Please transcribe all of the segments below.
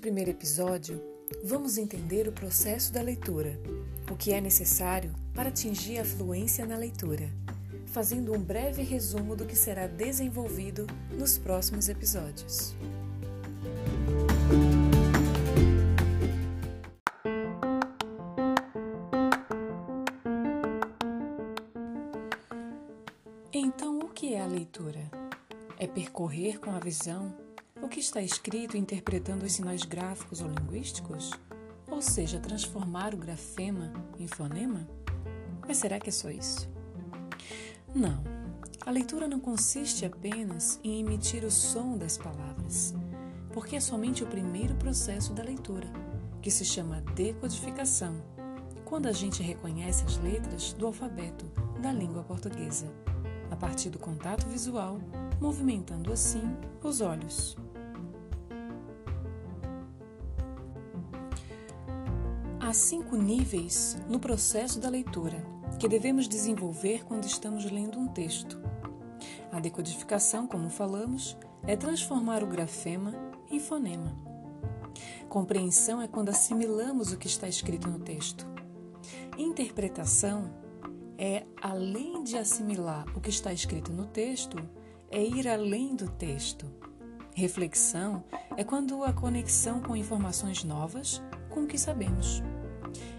primeiro episódio, vamos entender o processo da leitura, o que é necessário para atingir a fluência na leitura, fazendo um breve resumo do que será desenvolvido nos próximos episódios. Então, o que é a leitura? É percorrer com a visão o que está escrito interpretando os sinais gráficos ou linguísticos? Ou seja, transformar o grafema em fonema? Mas será que é só isso? Não. A leitura não consiste apenas em emitir o som das palavras, porque é somente o primeiro processo da leitura, que se chama decodificação, quando a gente reconhece as letras do alfabeto da língua portuguesa, a partir do contato visual, movimentando assim os olhos. Há cinco níveis no processo da leitura que devemos desenvolver quando estamos lendo um texto. A decodificação, como falamos, é transformar o grafema em fonema. Compreensão é quando assimilamos o que está escrito no texto. Interpretação é, além de assimilar o que está escrito no texto, é ir além do texto. Reflexão é quando a conexão com informações novas com o que sabemos.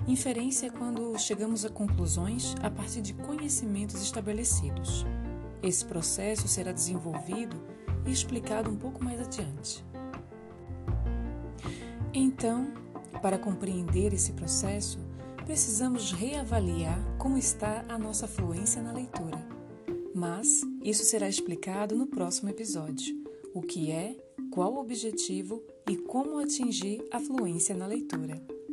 Inferência é quando chegamos a conclusões a partir de conhecimentos estabelecidos. Esse processo será desenvolvido e explicado um pouco mais adiante. Então, para compreender esse processo, precisamos reavaliar como está a nossa fluência na leitura. Mas isso será explicado no próximo episódio: o que é, qual o objetivo e como atingir a fluência na leitura.